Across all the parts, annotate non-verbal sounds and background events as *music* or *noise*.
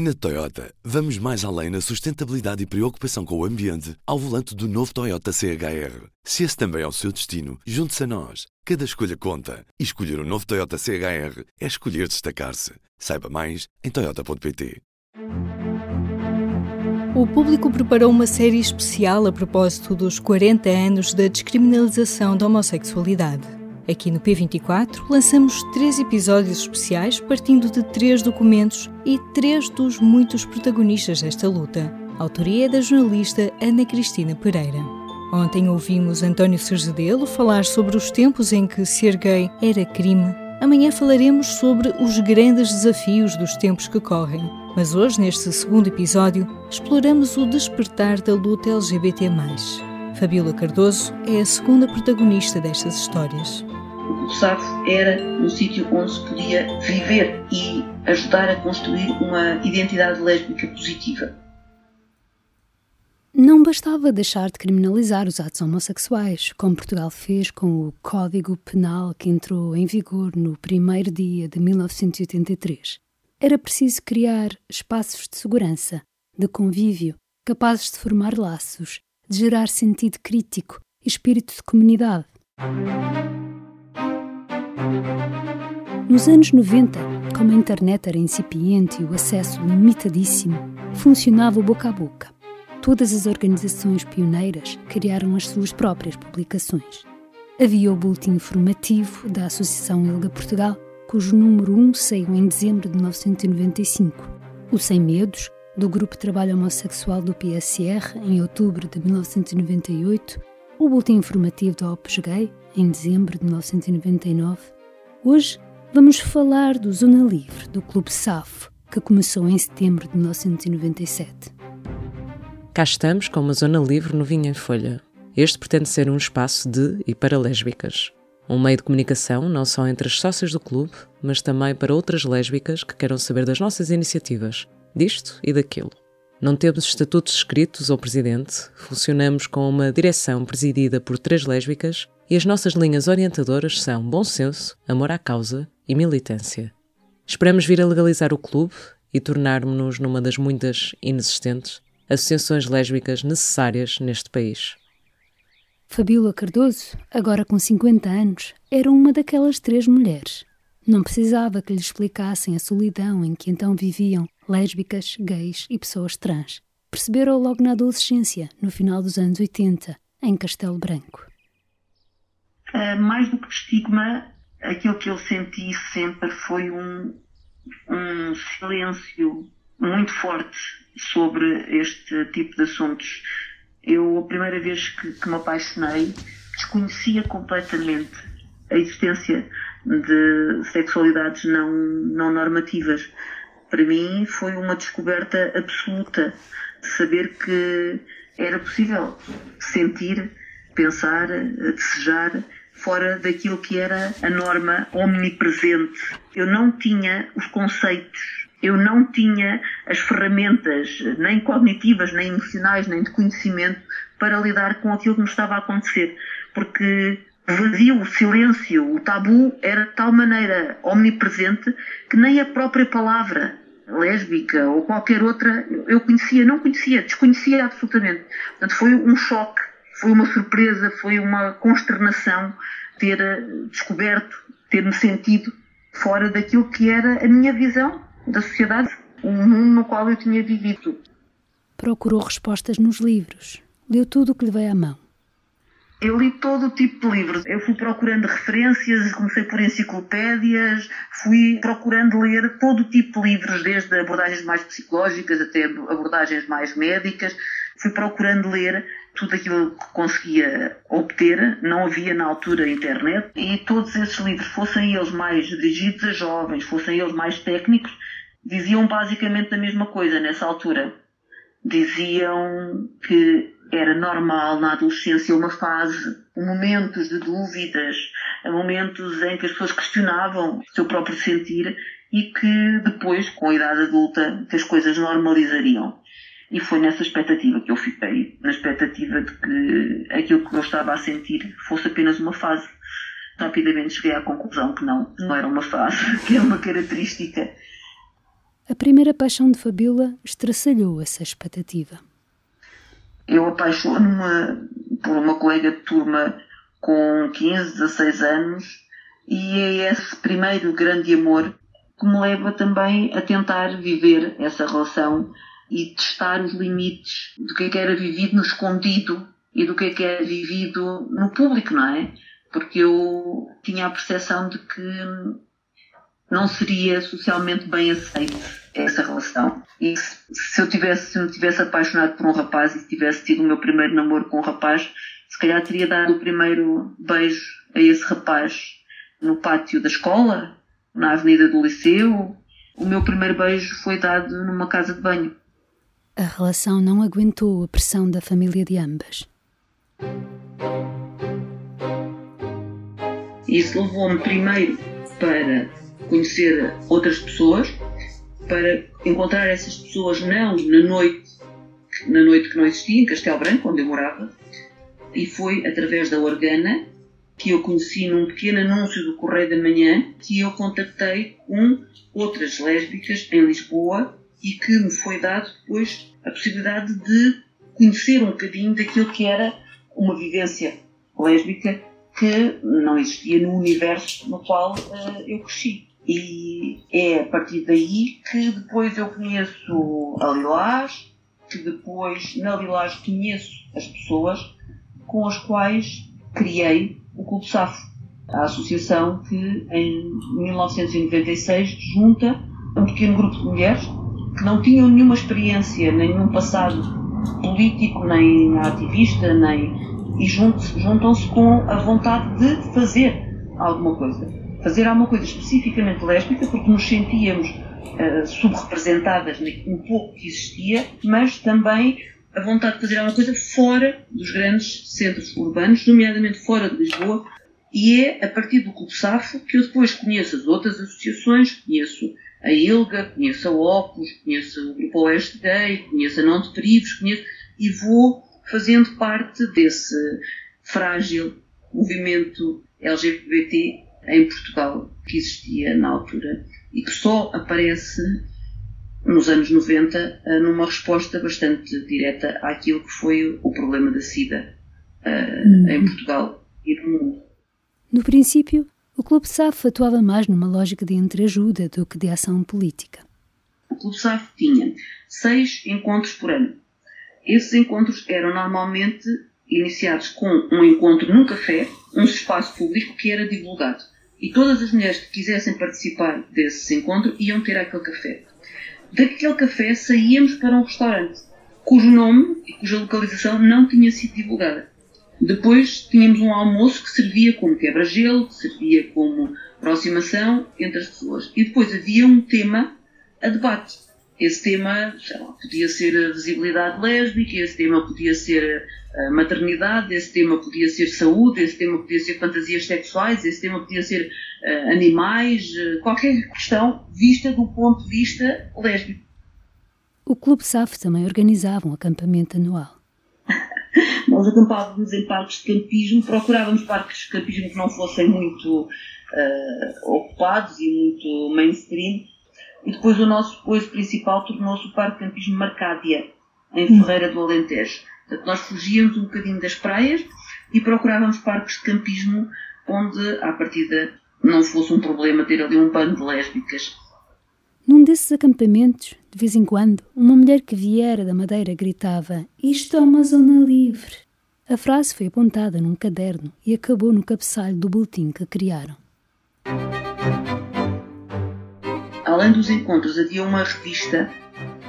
Na Toyota, vamos mais além na sustentabilidade e preocupação com o ambiente ao volante do novo Toyota CHR. Se esse também é o seu destino, junte-se a nós. Cada escolha conta. E escolher o um novo Toyota CHR é escolher destacar-se. Saiba mais em Toyota.pt. O público preparou uma série especial a propósito dos 40 anos da descriminalização da homossexualidade. Aqui no P24 lançamos três episódios especiais partindo de três documentos e três dos muitos protagonistas desta luta. A autoria é da jornalista Ana Cristina Pereira. Ontem ouvimos António Serzedelo falar sobre os tempos em que ser gay era crime. Amanhã falaremos sobre os grandes desafios dos tempos que correm. Mas hoje, neste segundo episódio, exploramos o despertar da luta LGBT. Fabíola Cardoso é a segunda protagonista destas histórias o SAF era um sítio onde se podia viver e ajudar a construir uma identidade lésbica positiva. Não bastava deixar de criminalizar os atos homossexuais, como Portugal fez com o Código Penal que entrou em vigor no primeiro dia de 1983. Era preciso criar espaços de segurança, de convívio, capazes de formar laços, de gerar sentido crítico e espírito de comunidade. Nos anos 90, como a internet era incipiente e o acesso limitadíssimo, funcionava boca a boca. Todas as organizações pioneiras criaram as suas próprias publicações. Havia o boletim informativo da Associação Ilga Portugal, cujo número 1 saiu em dezembro de 1995. O Sem Medos, do Grupo de Trabalho Homossexual do PSR, em outubro de 1998. O boletim informativo da Opus Gay, em dezembro de 1999 Hoje vamos falar do Zona Livre, do Clube SAF, que começou em setembro de 1997. Cá estamos com uma Zona Livre no Vinho em Folha. Este pretende ser um espaço de e para lésbicas. Um meio de comunicação não só entre as sócias do clube, mas também para outras lésbicas que queiram saber das nossas iniciativas, disto e daquilo. Não temos estatutos escritos ou presidente, funcionamos com uma direção presidida por três lésbicas e as nossas linhas orientadoras são bom senso, amor à causa e militância. Esperamos vir a legalizar o clube e tornarmos-nos numa das muitas inexistentes associações lésbicas necessárias neste país. Fabíola Cardoso, agora com 50 anos, era uma daquelas três mulheres. Não precisava que lhe explicassem a solidão em que então viviam lésbicas, gays e pessoas trans. Perceberam logo na adolescência, no final dos anos 80, em Castelo Branco. Uh, mais do que estigma, aquilo que eu senti sempre foi um, um silêncio muito forte sobre este tipo de assuntos. Eu, a primeira vez que, que me apaixonei, desconhecia completamente a existência de sexualidades não, não normativas. Para mim foi uma descoberta absoluta saber que era possível sentir, pensar, desejar fora daquilo que era a norma omnipresente. Eu não tinha os conceitos, eu não tinha as ferramentas, nem cognitivas, nem emocionais, nem de conhecimento, para lidar com aquilo que me estava a acontecer. Porque o vazio, o silêncio, o tabu era de tal maneira omnipresente que nem a própria palavra lésbica ou qualquer outra eu conhecia, não conhecia, desconhecia absolutamente. Portanto, foi um choque foi uma surpresa, foi uma consternação ter eh, descoberto, ter-me sentido fora daquilo que era a minha visão da sociedade, o mundo no qual eu tinha vivido. Procurou respostas nos livros, leu tudo o que lhe veio à mão. Eu li todo o tipo de livros. Eu fui procurando referências, comecei por enciclopédias, fui procurando ler todo o tipo de livros, desde abordagens mais psicológicas até abordagens mais médicas. Fui procurando ler tudo aquilo que conseguia obter, não havia na altura internet, e todos esses livros, fossem eles mais dirigidos a jovens, fossem eles mais técnicos, diziam basicamente a mesma coisa nessa altura. Diziam que era normal na adolescência uma fase, momentos de dúvidas, momentos em que as pessoas questionavam o seu próprio sentir e que depois, com a idade adulta, as coisas normalizariam. E foi nessa expectativa que eu fiquei, na expectativa de que aquilo que eu estava a sentir fosse apenas uma fase. Rapidamente cheguei à conclusão que não, não era uma fase, *laughs* que era uma característica. a primeira paixão de Fabiola estraçalhou essa expectativa. Eu apaixono-me por uma colega de turma com 15, 16 anos e é esse primeiro grande amor que me leva também a tentar viver essa relação e testar os limites do que é que era vivido no escondido e do que é que era vivido no público, não é? Porque eu tinha a percepção de que não seria socialmente bem aceito essa relação. E se eu tivesse, se me tivesse apaixonado por um rapaz e se tivesse tido o meu primeiro namoro com um rapaz, se calhar teria dado o primeiro beijo a esse rapaz no pátio da escola, na avenida do liceu. O meu primeiro beijo foi dado numa casa de banho. A relação não aguentou a pressão da família de ambas. Isso levou-me primeiro para conhecer outras pessoas, para encontrar essas pessoas não na noite, na noite que não existia, em Castelo Branco, onde eu morava, e foi através da Organa que eu conheci num pequeno anúncio do Correio da Manhã que eu contactei com outras lésbicas em Lisboa e que me foi dado depois a possibilidade de conhecer um bocadinho daquilo que era uma vivência lésbica que não existia no universo no qual uh, eu cresci. E é a partir daí que depois eu conheço a Lilás, que depois na Lilás conheço as pessoas com as quais criei o Clube Safo, a associação que em 1996 junta um pequeno grupo de mulheres que não tinham nenhuma experiência, nenhum passado político, nem ativista, nem e juntam-se com a vontade de fazer alguma coisa. Fazer alguma coisa especificamente lésbica, porque nos sentíamos uh, subrepresentadas no pouco que existia, mas também a vontade de fazer alguma coisa fora dos grandes centros urbanos, nomeadamente fora de Lisboa, e é a partir do Clube Safo que eu depois conheço as outras associações, conheço a ILGA, conheço a Opus, conheço o Grupo Oeste Gay, conheço a Não de Perigos, conheço, e vou fazendo parte desse frágil movimento LGBT em Portugal que existia na altura e que só aparece nos anos 90 eh, numa resposta bastante direta àquilo que foi o problema da SIDA uh, em Portugal e no mundo. No princípio, o Clube SAF atuava mais numa lógica de entreajuda do que de ação política. O Clube SAF tinha seis encontros por ano. Esses encontros eram normalmente iniciados com um encontro num café, um espaço público que era divulgado. E todas as mulheres que quisessem participar desse encontro iam ter aquele café. Daquele café saíamos para um restaurante, cujo nome e cuja localização não tinha sido divulgada. Depois tínhamos um almoço que servia como quebra-gelo, que servia como aproximação entre as pessoas. E depois havia um tema a debate. Esse tema lá, podia ser a visibilidade lésbica, esse tema podia ser a maternidade, esse tema podia ser saúde, esse tema podia ser fantasias sexuais, esse tema podia ser uh, animais, uh, qualquer questão vista do ponto de vista lésbico. O Clube SAF também organizava um acampamento anual. *laughs* Nós acampávamos em parques de campismo, procurávamos parques de campismo que não fossem muito uh, ocupados e muito mainstream. E depois o nosso apoio principal tornou-se o Parque de Campismo Marcádia, em hum. Ferreira do Alentejo. Portanto, nós fugíamos um bocadinho das praias e procurávamos parques de campismo onde, à partida, não fosse um problema ter ali um bando de lésbicas. Num desses acampamentos, de vez em quando, uma mulher que viera da Madeira gritava: Isto é uma zona livre. A frase foi apontada num caderno e acabou no cabeçalho do boletim que criaram. Além dos encontros, havia uma revista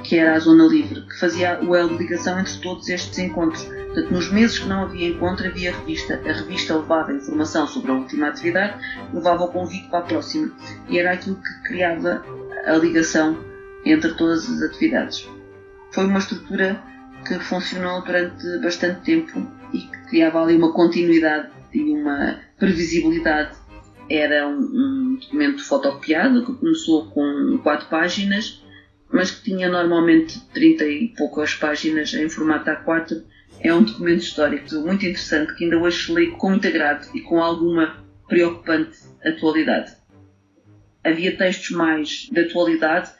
que era a Zona Livre, que fazia o elo de ligação entre todos estes encontros. Portanto, nos meses que não havia encontro, havia revista. A revista levava informação sobre a última atividade, levava o convite para a próxima. E era aquilo que criava a ligação entre todas as atividades. Foi uma estrutura que funcionou durante bastante tempo e que criava ali uma continuidade e uma previsibilidade. Era um, um documento fotocopiado que começou com quatro páginas, mas que tinha normalmente 30 e poucas páginas em formato A4. É um documento histórico muito interessante que ainda hoje lê com muito agrado e com alguma preocupante atualidade. Havia textos mais de atualidade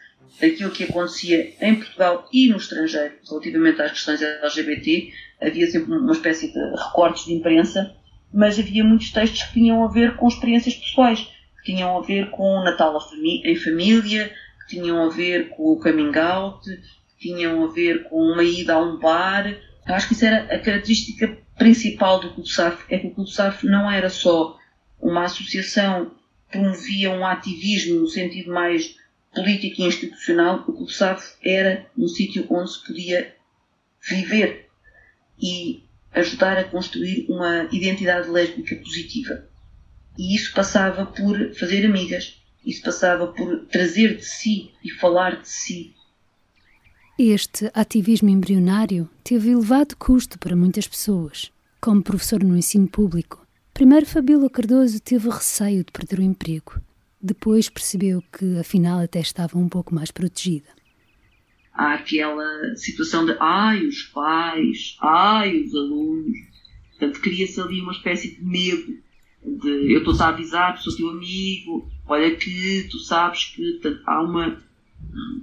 daquilo que acontecia em Portugal e no estrangeiro relativamente às questões LGBT. Havia sempre uma espécie de recortes de imprensa, mas havia muitos textos que tinham a ver com experiências pessoais, que tinham a ver com o Natal em família, que tinham a ver com o coming out, que tinham a ver com uma ida a um bar. Eu acho que isso era a característica principal do Clube SAF, é que o Clube SAF não era só uma associação que promovia um ativismo no sentido mais político e institucional, o Clube SAF era um sítio onde se podia viver e ajudar a construir uma identidade lésbica positiva. E isso passava por fazer amigas, isso passava por trazer de si e falar de si. Este ativismo embrionário teve elevado custo para muitas pessoas. Como professor no ensino público, primeiro Fabíola Cardoso teve receio de perder o emprego. Depois percebeu que, afinal, até estava um pouco mais protegida. Há aquela situação de ai, os pais, ai, os alunos. Portanto, cria-se ali uma espécie de medo de eu estou a avisar, sou teu amigo, olha que tu sabes que portanto, há uma,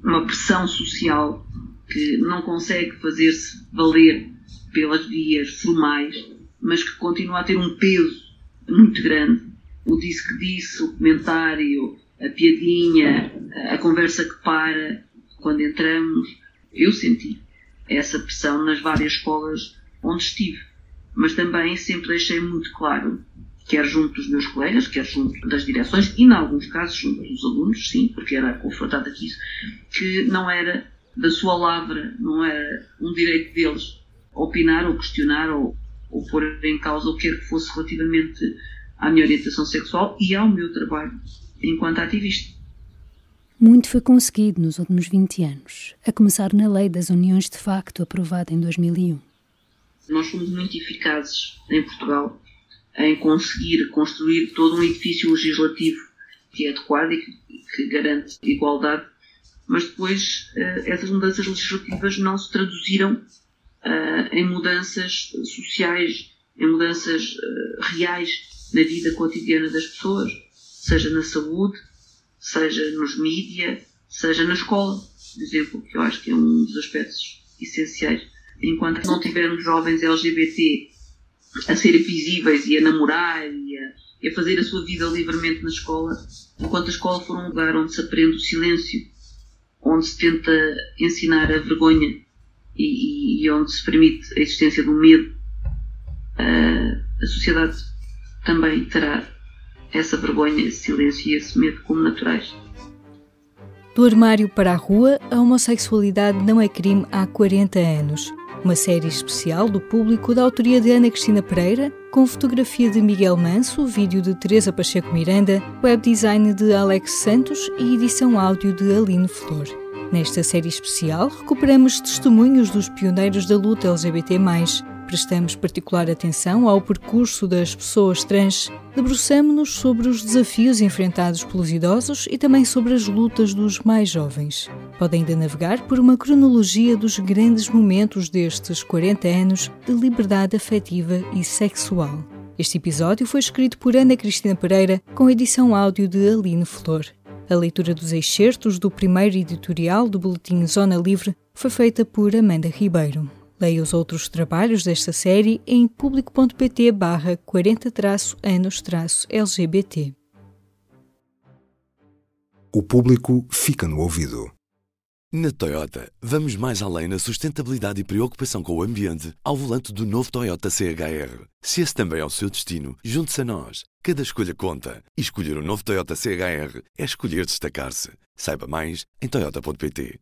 uma pressão social que não consegue fazer-se valer pelas vias formais, mas que continua a ter um peso muito grande. O disse que disse, o comentário, a piadinha, a conversa que para quando entramos, eu senti essa pressão nas várias escolas onde estive. Mas também sempre deixei muito claro quer junto dos meus colegas, quer junto das direções e, em alguns casos, junto dos alunos, sim, porque era confrontada aqui isso, que não era da sua lavra, não era um direito deles opinar ou questionar ou, ou pôr em causa o que quer que fosse relativamente à minha orientação sexual e ao meu trabalho enquanto ativista. Muito foi conseguido nos últimos 20 anos, a começar na Lei das Uniões de Facto, aprovada em 2001. Nós fomos muito eficazes em Portugal em conseguir construir todo um edifício legislativo que é adequado e que, garante igualdade, mas depois uh, essas mudanças legislativas não se traduziram uh, em mudanças sociais, em mudanças uh, reais na vida cotidiana das pessoas, seja na saúde, seja nos mídias, seja na escola, por exemplo, que eu acho que é um dos aspectos essenciais. Enquanto não tivermos jovens LGBT a ser visíveis e a namorar e a, e a, fazer a sua vida livremente na escola, enquanto a escola for um lugar onde se aprende o silêncio, onde se tenta ensinar a vergonha e, e onde se permite a existência do medo, a, a sociedade também terá essa vergonha, esse silêncio e esse medo como naturais. Do armário para a rua, a homossexualidade não é crime há 40 anos uma série especial do público da autoria de Ana Cristina Pereira, com fotografia de Miguel Manso, vídeo de Teresa Pacheco Miranda, web design de Alex Santos e edição áudio de Aline Flor. Nesta série especial, recuperamos testemunhos dos pioneiros da luta LGBT+, Prestamos particular atenção ao percurso das pessoas trans, debruçamos-nos sobre os desafios enfrentados pelos idosos e também sobre as lutas dos mais jovens. Podem ainda navegar por uma cronologia dos grandes momentos destes 40 anos de liberdade afetiva e sexual. Este episódio foi escrito por Ana Cristina Pereira, com edição áudio de Aline Flor. A leitura dos excertos do primeiro editorial do Boletim Zona Livre foi feita por Amanda Ribeiro. Leia os outros trabalhos desta série em público.pt barra 40-anos-LGBT. O público fica no ouvido. Na Toyota, vamos mais além na sustentabilidade e preocupação com o ambiente ao volante do novo Toyota CHR. Se esse também é o seu destino, junte-se a nós. Cada escolha conta. E escolher o um novo Toyota CHR é escolher destacar-se. Saiba mais em Toyota.pt.